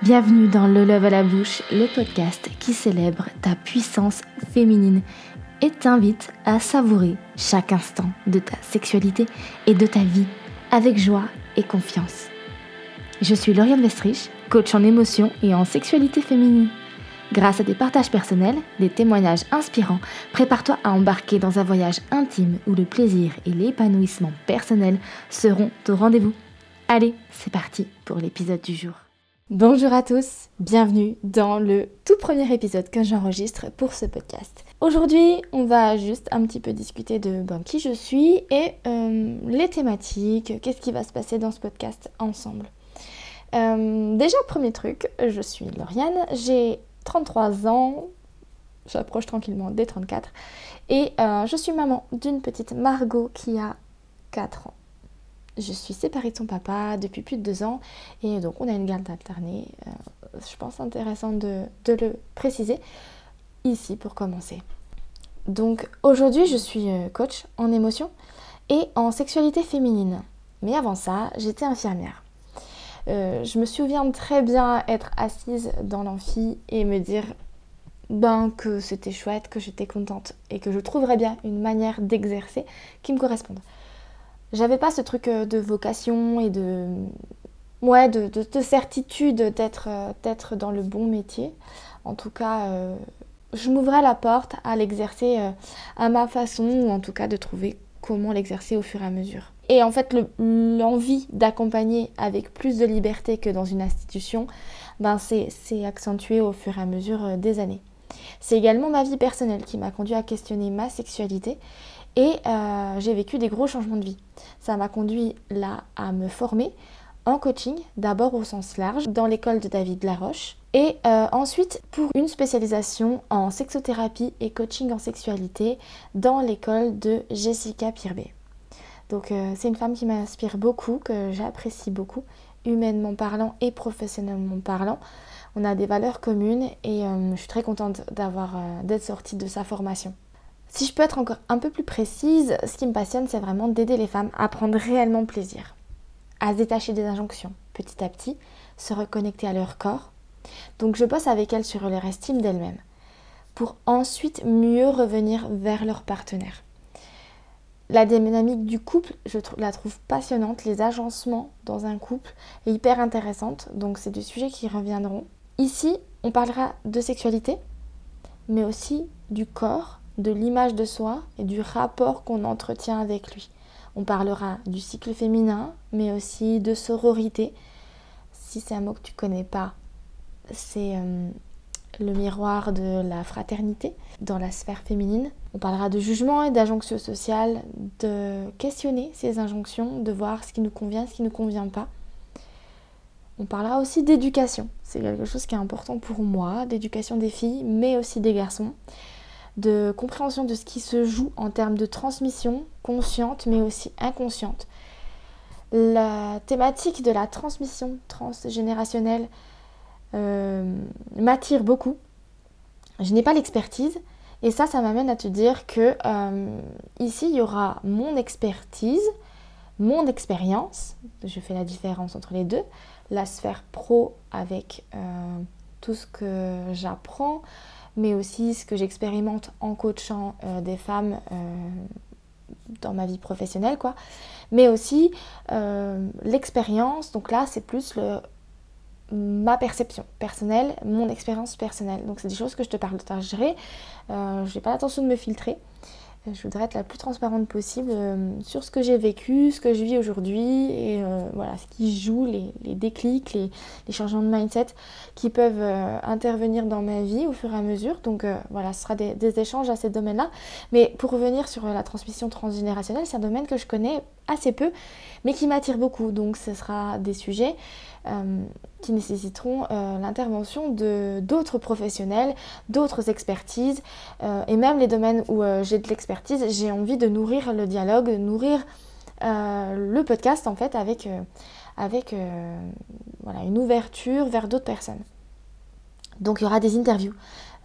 Bienvenue dans Le Love à la bouche, le podcast qui célèbre ta puissance féminine et t'invite à savourer chaque instant de ta sexualité et de ta vie avec joie et confiance. Je suis Lauriane Westrich, coach en émotion et en sexualité féminine. Grâce à des partages personnels, des témoignages inspirants, prépare-toi à embarquer dans un voyage intime où le plaisir et l'épanouissement personnel seront au rendez-vous. Allez, c'est parti pour l'épisode du jour. Bonjour à tous, bienvenue dans le tout premier épisode que j'enregistre pour ce podcast. Aujourd'hui, on va juste un petit peu discuter de ben, qui je suis et euh, les thématiques, qu'est-ce qui va se passer dans ce podcast ensemble. Euh, déjà, premier truc, je suis Lauriane, j'ai 33 ans, j'approche tranquillement des 34, et euh, je suis maman d'une petite Margot qui a 4 ans je suis séparée de son papa depuis plus de deux ans et donc on a une garde alternée. Euh, je pense intéressant de, le préciser ici pour commencer. Donc aujourd'hui je suis euh, coach en émotion et en sexualité féminine. Mais avant ça, j'étais infirmière. Euh, je me souviens très bien être assise dans l'amphi et me dire ben, que c'était chouette, que j'étais contente et que je trouverais bien une manière d'exercer qui me corresponde j'avais pas ce truc euh, de vocation et de ouais de, certitude d'être euh, dans le bon métier. En tout cas euh, je m'ouvrais la porte à l'exercer à ma façon ou en tout cas de trouver comment l'exercer au fur et à mesure. Et en fait l'envie d'accompagner avec plus de liberté que dans une institution ben c'est accentué au fur et à mesure des années. C'est également ma vie personnelle qui m'a conduit à questionner ma sexualité et euh, j'ai vécu des gros changements de vie. Ça m'a conduit là à me former en coaching, d'abord au sens large, dans l'école de David Laroche, et euh, ensuite pour une spécialisation en sexothérapie et coaching en sexualité dans l'école de Jessica Pirbet. Donc euh, c'est une femme qui m'inspire beaucoup, que j'apprécie beaucoup, humainement parlant et professionnellement parlant. On a des valeurs communes et je suis très contente d'avoir d'être sortie de sa formation. Si je peux être encore un peu plus précise, ce qui me passionne, c'est vraiment d'aider les femmes à prendre réellement plaisir, à se détacher des injonctions, petit à petit, se reconnecter à leur corps. Donc je bosse avec elles sur leur estime d'elles-mêmes, pour ensuite mieux revenir vers leur partenaire. La dynamique du couple, je la trouve passionnante. Les agencements dans un couple est hyper intéressante. Donc c'est des sujets qui reviendront. Ici, on parlera de sexualité, mais aussi du corps de l'image de soi et du rapport qu'on entretient avec lui. On parlera du cycle féminin, mais aussi de sororité. Si c'est un mot que tu connais pas, c'est euh, le miroir de la fraternité dans la sphère féminine. On parlera de jugement et d'injonction sociale, de questionner ces injonctions, de voir ce qui nous convient, ce qui ne convient pas. On parlera aussi d'éducation. C'est quelque chose qui est important pour moi, d'éducation des filles, mais aussi des garçons de compréhension de ce qui se joue en termes de transmission consciente mais aussi inconsciente. La thématique de la transmission transgénérationnelle euh, m'attire beaucoup. Je n'ai pas l'expertise et ça, ça m'amène à te dire que euh, ici, il y aura mon expertise, mon expérience, je fais la différence entre les deux, la sphère pro avec euh, tout ce que j'apprends, mais aussi ce que j'expérimente en coachant euh, des femmes euh, dans ma vie professionnelle, quoi. Mais aussi euh, l'expérience, donc là c'est plus le, ma perception personnelle, mon expérience personnelle. Donc c'est des choses que je te partagerai. je n'ai pas l'intention de me filtrer. Euh, je voudrais être la plus transparente possible euh, sur ce que j'ai vécu, ce que je vis aujourd'hui et euh, voilà ce qui joue, les, déclics, les, changements de mindset qui peuvent intervenir dans ma vie au fur et à mesure. Donc voilà, ce sera des, des échanges à ces domaines-là. Mais pour revenir sur la transmission transgénérationnelle, c'est un domaine que je connais assez peu, mais qui m'attire beaucoup. Donc ce sera des sujets qui nécessiteront l'intervention de d'autres professionnels, d'autres expertises, et même les domaines où j'ai de j'ai envie de nourrir le dialogue, de nourrir le podcast en fait avec, avec voilà, une ouverture vers d'autres personnes. Donc il y aura des interviews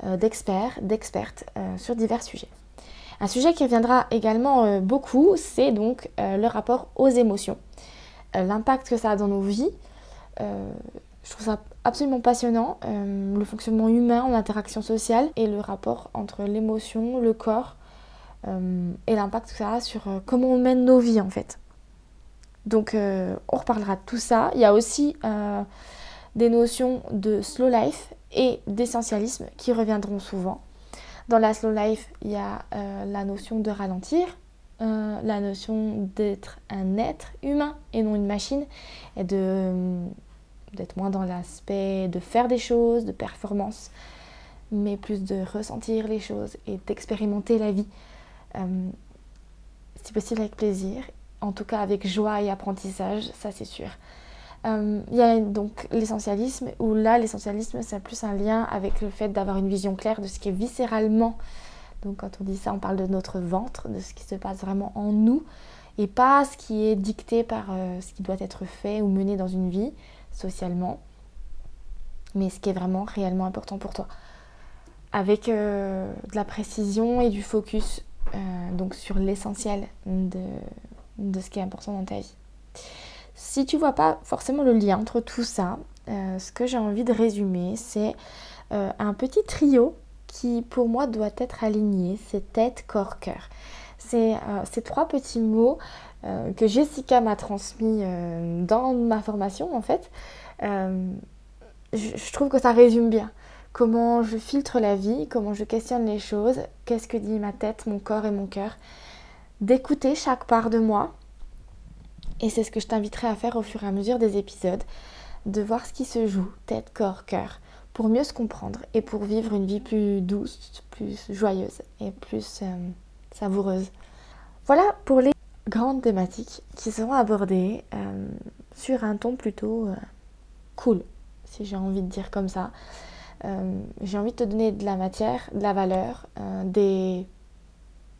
d'experts, d'expertes sur divers sujets. Un sujet qui reviendra également beaucoup, c'est donc le rapport aux émotions, l'impact que ça a dans nos vies, euh, Je trouve ça absolument passionnant, euh, le fonctionnement humain en interaction sociale et le rapport entre l'émotion, le corps euh, et l'impact que ça a sur euh, comment on mène nos vies en fait. Donc on reparlera de tout ça. Il y a aussi des notions de slow life et d'essentialisme qui reviendront souvent. Dans la slow life, il y a la notion de ralentir, la notion d'être un être humain et non une machine, et d'être moins dans l'aspect de faire des choses, de performance, mais plus de ressentir les choses et d'expérimenter la vie. Euh, si possible avec plaisir, en tout cas avec joie et apprentissage, ça c'est sûr. Euh, il y a donc l'essentialisme, où là l'essentialisme c'est plus un lien avec le fait d'avoir une vision claire de ce qui est viscéralement. Donc quand on dit ça, on parle de notre ventre, de ce qui se passe vraiment en nous, et pas ce qui est dicté par euh, ce qui doit être fait ou mené dans une vie socialement, mais ce qui est vraiment réellement important pour toi. Avec euh, de la précision et du focus euh, donc sur l'essentiel de, de, ce qui est important dans ta vie. Si tu vois pas forcément le lien entre tout ça, euh, ce que j'ai envie de résumer, c'est un petit trio qui pour moi doit être aligné, c'est tête, corps, cœur. C'est ces trois petits mots euh, que Jessica m'a transmis euh, dans ma formation en fait, euh, je, trouve que ça résume bien comment je filtre la vie, comment je questionne les choses, qu'est-ce que dit ma tête, mon corps et mon cœur, d'écouter chaque part de moi. Et c'est ce que je t'inviterai à faire au fur et à mesure des épisodes, de voir ce qui se joue, tête, corps, cœur, pour mieux se comprendre et pour vivre une vie plus douce, plus joyeuse et plus savoureuse. Voilà pour les grandes thématiques qui seront abordées euh, sur un ton plutôt euh, cool, si j'ai envie de dire comme ça. Euh, j'ai envie de te donner de la matière, de la valeur, des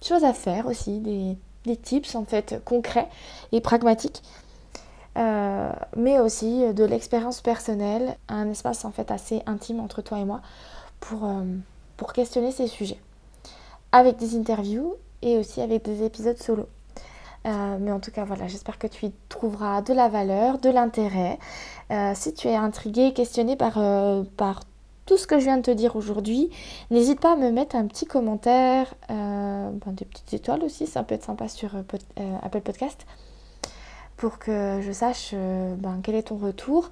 choses à faire aussi, des, tips en fait concrets et pragmatiques, mais aussi de l'expérience personnelle, un espace en fait assez intime entre toi et moi pour, pour questionner ces sujets, avec des interviews et aussi avec des épisodes solo. Euh, mais en tout cas, voilà, j'espère que tu y trouveras de la valeur, de l'intérêt. Euh, si tu es intrigué, questionné par, euh, par tout ce que je viens de te dire aujourd'hui, n'hésite pas à me mettre un petit commentaire, ben, des petites étoiles aussi, ça peut être sympa sur Apple Podcast, pour que je sache ben, quel est ton retour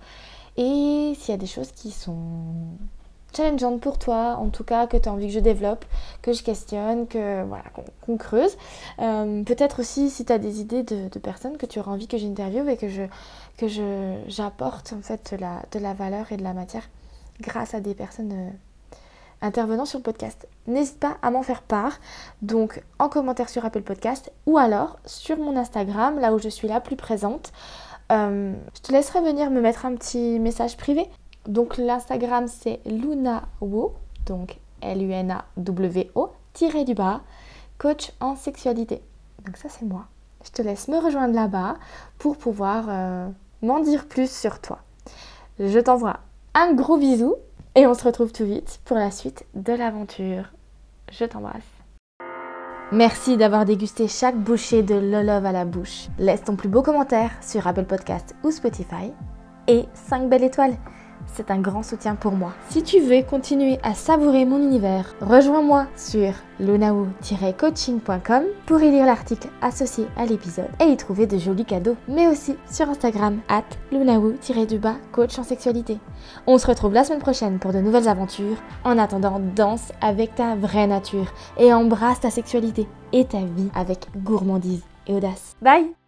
et s'il y a des choses qui sont challengeante pour toi, en tout cas que tu as envie que je développe, que je questionne, que voilà, qu'on creuse. Euh, peut-être aussi si tu as des idées de, personnes que tu auras envie que j'interviewe et que je que j'apporte en fait de la, de la valeur et de la matière grâce à des personnes euh, intervenant sur le podcast. N'hésite pas à m'en faire part, donc en commentaire sur Apple Podcast ou alors sur mon Instagram, là où je suis la plus présente. Euh, je te laisserai venir me mettre un petit message privé donc l'Instagram c'est LunaWo, donc L-U-N-A-W-O, tiré du bas, coach en sexualité. Donc ça c'est moi. Je te laisse me rejoindre là-bas pour pouvoir euh, m'en dire plus sur toi. Je t'envoie un gros bisou et on se retrouve tout vite pour la suite de l'aventure. Je t'embrasse. Merci d'avoir dégusté chaque bouchée de Lolove à la bouche. Laisse ton plus beau commentaire sur Apple Podcast ou Spotify et 5 belles étoiles c'est un grand soutien pour moi. Si tu veux continuer à savourer mon univers, rejoins-moi sur lunao-coaching.com pour y lire l'article associé à l'épisode et y trouver de jolis cadeaux, mais aussi sur Instagram at lunao-du-bas coach en sexualité. On se retrouve la semaine prochaine pour de nouvelles aventures. En attendant, danse avec ta vraie nature et embrasse ta sexualité et ta vie avec gourmandise et audace. Bye